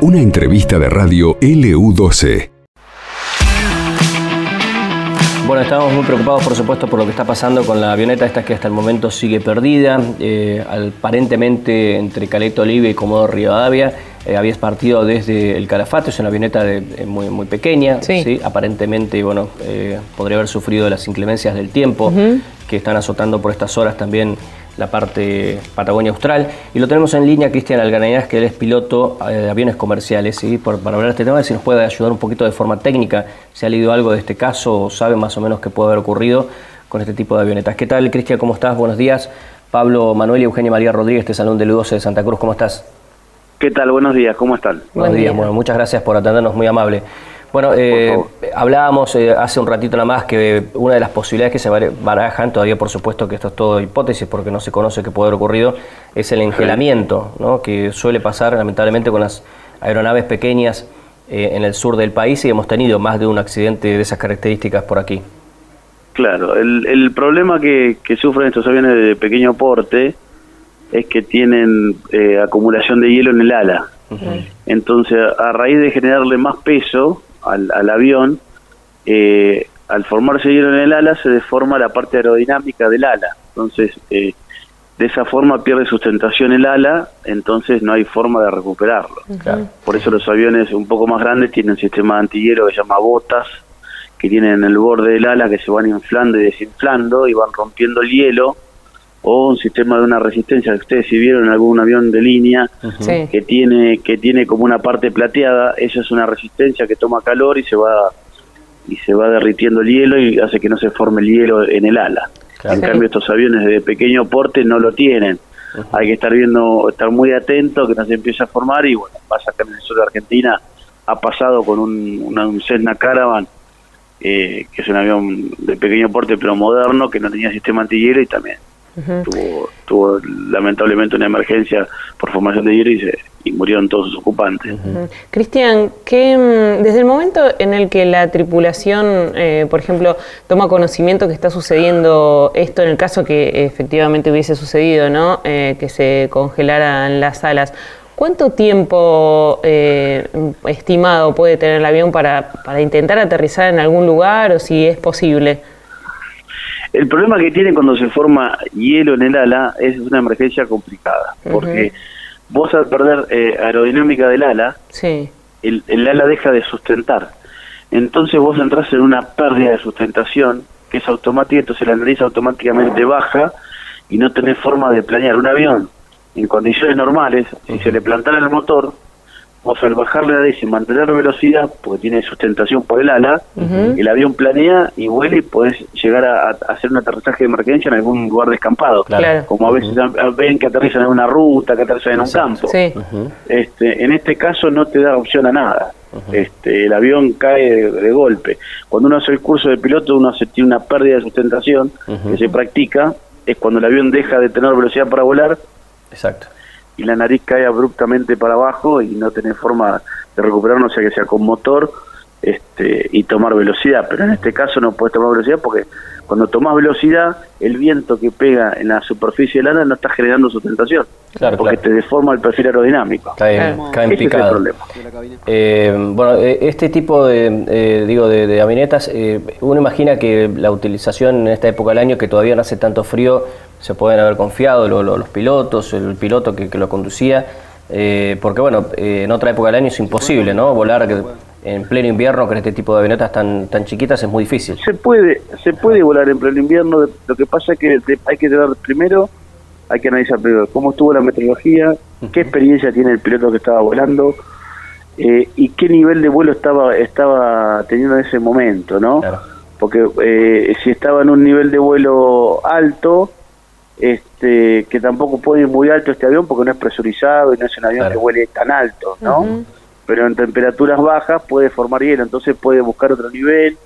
Una entrevista de radio LU12. Bueno, estamos muy preocupados, por supuesto, por lo que está pasando con la avioneta esta que hasta el momento sigue perdida, eh, aparentemente entre Caleta Oliva y Comodoro Rivadavia. Eh, habías partido desde el Calafato, es una avioneta de, eh, muy, muy pequeña, Sí. aparentemente bueno, eh, podría haber sufrido las inclemencias del tiempo que están azotando por estas horas también la parte Patagonia Austral. Y lo tenemos en línea Cristian Alganañas, que él es piloto eh, de aviones comerciales, ¿sí? Por- para hablar de este tema, si nos puede ayudar un poquito de forma técnica, si ha leído algo de este caso o sabe más o menos qué puede haber ocurrido con este tipo de avionetas. ¿Qué tal, Cristian? ¿Cómo estás? Buenos días. Pablo Manuel y Eugenia María Rodríguez, de Salón del U12 de Santa Cruz, ¿cómo estás? ¿Qué tal? Buenos días, ¿cómo están? Buenos Buen días, día. bueno, muchas gracias por atendernos, muy amable. Bueno, eh, hablábamos eh, hace un ratito nada más que una de las posibilidades que se barajan, todavía por supuesto que esto es todo hipótesis porque no se conoce qué puede haber ocurrido, es el engelamiento, ¿no? que suele pasar lamentablemente con las aeronaves pequeñas eh, en el sur del país y hemos tenido más de un accidente de esas características por aquí. Claro, el, el problema que, que sufren estos aviones de pequeño porte es que tienen eh, acumulación de hielo en el ala. Entonces, a raíz de generarle más peso al, al avión, eh, al formarse hielo en el ala se deforma la parte aerodinámica del ala. Entonces, eh, de esa forma pierde sustentación el ala, entonces no hay forma de recuperarlo. Claro. Por eso los aviones un poco más grandes tienen un sistema de antihielo que se llama botas, que tienen en el borde del ala que se van inflando y desinflando y van rompiendo el hielo, o un sistema de una resistencia que ustedes si vieron en algún avión de línea Sí. que tiene que tiene como una parte plateada, eso es una resistencia que toma calor y se va y se va derritiendo el hielo y hace que no se forme el hielo en el ala. Claro. En Sí. cambio estos aviones de pequeño porte no lo tienen. Hay que estar viendo, estar muy atento que no se empiece a formar y bueno, pasa acá en el sur de Argentina, ha pasado con un, una- un Cessna Caravan, eh, que es un avión de pequeño porte pero moderno, que no tenía sistema antihielo y también tuvo, tuvo lamentablemente una emergencia por formación de hielo y, se, y murieron todos sus ocupantes. Cristian, ¿qué, mm, desde el momento en el que la tripulación, eh, por ejemplo, toma conocimiento que está sucediendo esto, en el caso que efectivamente hubiese sucedido, ¿no? Eh, que se congelaran las alas, ¿cuánto tiempo eh, estimado puede tener el avión para, para intentar aterrizar en algún lugar o si es posible? El problema que tiene cuando se forma hielo en el ala es una emergencia complicada, porque vos al perder eh, aerodinámica del ala, Sí. el, el ala deja de sustentar. Entonces vos entras en una pérdida de sustentación que es automática, entonces la nariz automáticamente baja y no tenés forma de planear. Un avión en condiciones normales, si se le plantara el motor, vos al bajarle la y mantener velocidad, porque tiene sustentación por el ala, el avión planea y vuela y podés llegar a, a hacer un aterrizaje de emergencia en algún lugar descampado. Claro. Como a veces ven que aterrizan en una ruta, que aterrizan en un campo. Sí. Este, en este caso no te da opción a nada. Este, el avión cae de, de golpe. Cuando uno hace el curso de piloto, uno se tiene una pérdida de sustentación que se practica, es cuando el avión deja de tener velocidad para volar Exacto. Y la nariz cae abruptamente para abajo y no tenés forma de recuperarlo, o sea que sea con motor este, y tomar velocidad. Pero en este caso no puedes tomar velocidad porque cuando tomás velocidad, el viento que pega en la superficie del ala no está generando sustentación, Claro, porque claro. te deforma el perfil aerodinámico. Cae, cae en Ese es el picado. problema. Eh, bueno, eh, este tipo de, eh, digo, de, de avionetas, eh, uno imagina que la utilización en esta época del año, que todavía no hace tanto frío, se pueden haber confiado lo- lo- los pilotos, el piloto que, que lo conducía, eh, porque bueno, eh, en otra época del año es imposible, ¿no? Volar que- en pleno invierno con este tipo de avionetas tan, tan chiquitas es muy difícil. Se puede, se puede volar en pleno invierno, lo que pasa es que hay que tener primero, hay que analizar primero cómo estuvo la meteorología, qué experiencia tiene el piloto que estaba volando eh, y qué nivel de vuelo estaba estaba teniendo en ese momento, ¿no? Claro. Porque eh, si estaba en un nivel de vuelo alto, este que tampoco puede ir muy alto este avión porque no es presurizado y no es un avión Claro. que vuele tan alto, ¿no? Pero en temperaturas bajas puede formar hielo, entonces puede buscar otro nivel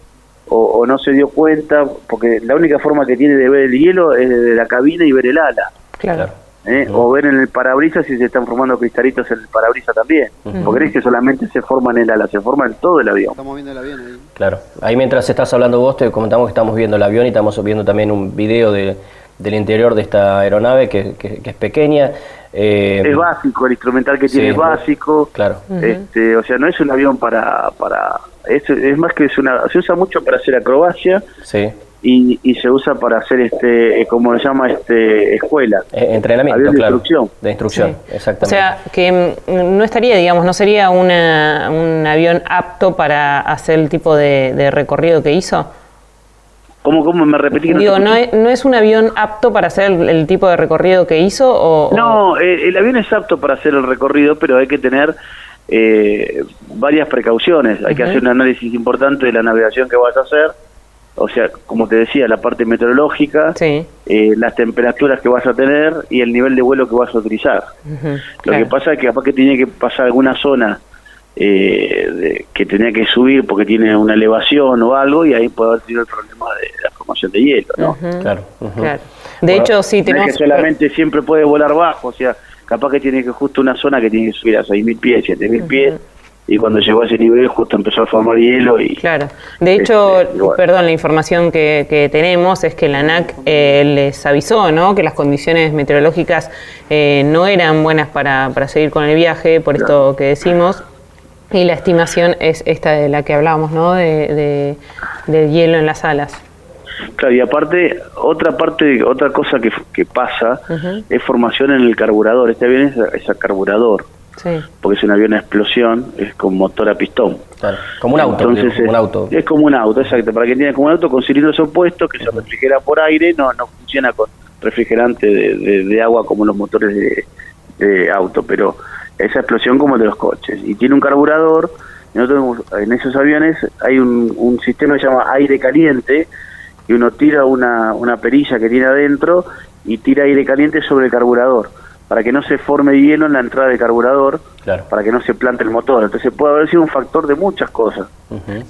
o, o no se dio cuenta, porque la única forma que tiene de ver el hielo es desde la cabina y ver el ala. Claro. ¿eh? O ver en el parabrisas si se están formando cristalitos en el parabrisas también. Porque no es que solamente se forma en el ala, se forma en todo el avión. Estamos viendo el avión ahí. Claro. Ahí mientras estás hablando vos, te comentamos que estamos viendo el avión y estamos viendo también un video de- del interior de esta aeronave que, que- que es pequeña. Eh, es básico, el instrumental que tiene es básico. Claro. este, o sea, no es un avión para... para es, es más que es una... Se usa mucho para hacer acrobacia. Sí y, y, se usa para hacer este eh, como se llama este escuela eh, entrenamiento de instrucción de instrucción exactamente o sea que mm, no estaría digamos no sería una, un avión apto para hacer el tipo de, recorrido que hizo ¿Cómo, cómo me repetí? Digo, no, es, ¿no es un avión apto para hacer el, tipo de recorrido que hizo? O, no, eh, el, avión es apto para hacer el recorrido, pero hay que tener varias precauciones. Hay que hacer un análisis importante de la navegación que vas a hacer o sea, como te decía, la parte meteorológica, eh, las temperaturas que vas a tener y el nivel de vuelo que vas a utilizar. Lo que pasa es que capaz que tiene que pasar alguna zona eh, que tenía que subir porque tiene una elevación o algo y ahí puede haber tenido el problema de la formación de hielo, ¿no? Claro. De hecho, sí tenemos... que solamente siempre puede volar bajo, o sea, capaz que tiene que justo una zona que tiene que subir a 6.000 pies, 7.000 pies y cuando llegó a ese nivel justo empezó a formar hielo y claro. De hecho este, perdón la información que, que, tenemos es que la ANAC eh, les avisó no que las condiciones meteorológicas eh, no eran buenas para, para seguir con el viaje por esto que decimos y la estimación es esta de la que hablábamos no de, de, hielo en las alas Claro, y aparte, otra parte, otra cosa que, que pasa es formación en el carburador. Este avión es, es a carburador porque es un avión a explosión, es con motor a pistón. Como un auto. Entonces es, como un auto. Es como un auto, exacto. Para que tiene como un auto con cilindros opuestos que se refrigera por aire, no no funciona con refrigerante de, agua como los motores de, auto, pero esa explosión como el de los coches. Y tiene un carburador, en esos aviones hay un, un sistema que se llama aire caliente, y uno tira una, una perilla que tiene adentro y tira aire caliente sobre el carburador para que no se forme hielo en la entrada de carburador, para que no se plante el motor. Entonces puede haber sido un factor de muchas cosas.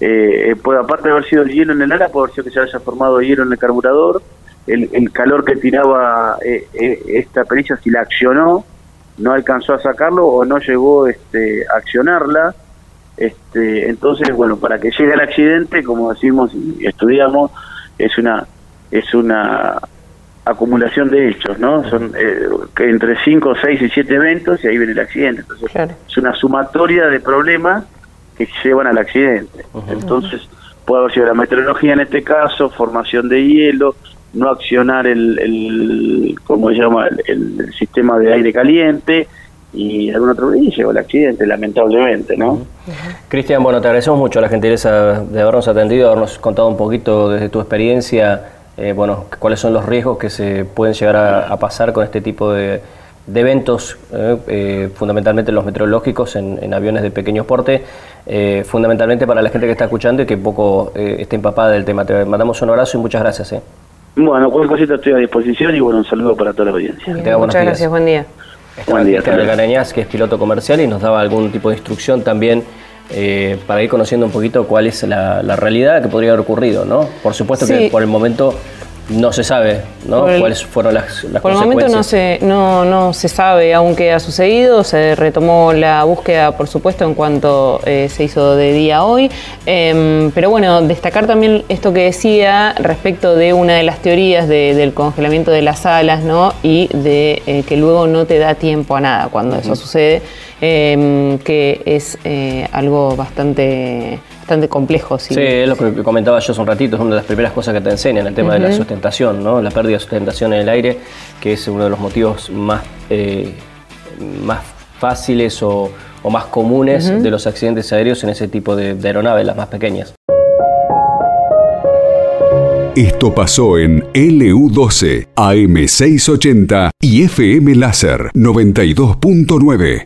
Eh, eh, puede, aparte de haber sido el hielo en el ala, puede haber sido que se haya formado hielo en el carburador, el, calor que tiraba eh, esta perilla, si la accionó, no alcanzó a sacarlo o no llegó este, a accionarla. Este, entonces, bueno, para que llegue el accidente, como decimos y estudiamos, es una es una acumulación de hechos, ¿no? Son eh, entre 5, 6 y 7 eventos y ahí viene el accidente. Entonces, es una sumatoria de problemas que llevan al accidente. Entonces, puede haber sido la meteorología en este caso, formación de hielo, no accionar el, el ¿cómo se llama?, el, sistema de aire caliente y algún otro y llegó el accidente, lamentablemente, ¿no? Cristian, bueno, te agradecemos mucho la gentileza de habernos atendido, habernos contado un poquito desde tu experiencia eh, bueno, cuáles son los riesgos que se pueden llegar a, pasar con este tipo de, eventos, eh, eh, fundamentalmente los meteorológicos en, aviones de pequeño porte, fundamentalmente para la gente que está escuchando y que poco esté empapada del tema. Te mandamos un abrazo y muchas gracias. Bueno, cualquier cosita estoy a disposición y bueno, un saludo para toda la audiencia. muchas gracias, buen día. buen día. que es piloto comercial y nos daba algún tipo de instrucción también eh, para ir conociendo un poquito cuál es la, realidad que podría haber ocurrido, ¿no? Por supuesto que por el momento no se sabe, ¿no? ¿Cuáles fueron las, las Por el momento no se, no, no se sabe aunque ha sucedido, se retomó la búsqueda, por supuesto, en cuanto eh, se hizo de día hoy. Em, pero bueno, destacar también esto que decía respecto de una de las teorías del congelamiento de las alas, ¿no? Y de eh, que luego no te da tiempo a nada cuando eso sucede. Em, que es eh, algo bastante bastante complejo. Sí. es lo que comentaba yo hace un ratito, es una de las primeras cosas que te enseñan, el tema de la sustentación, ¿no? la pérdida de sustentación en el aire, que es uno de los motivos más, eh, más fáciles o, más comunes de los accidentes aéreos en ese tipo de, de aeronaves, las más pequeñas. Esto pasó en LU12, AM680 y FM Láser 92.9.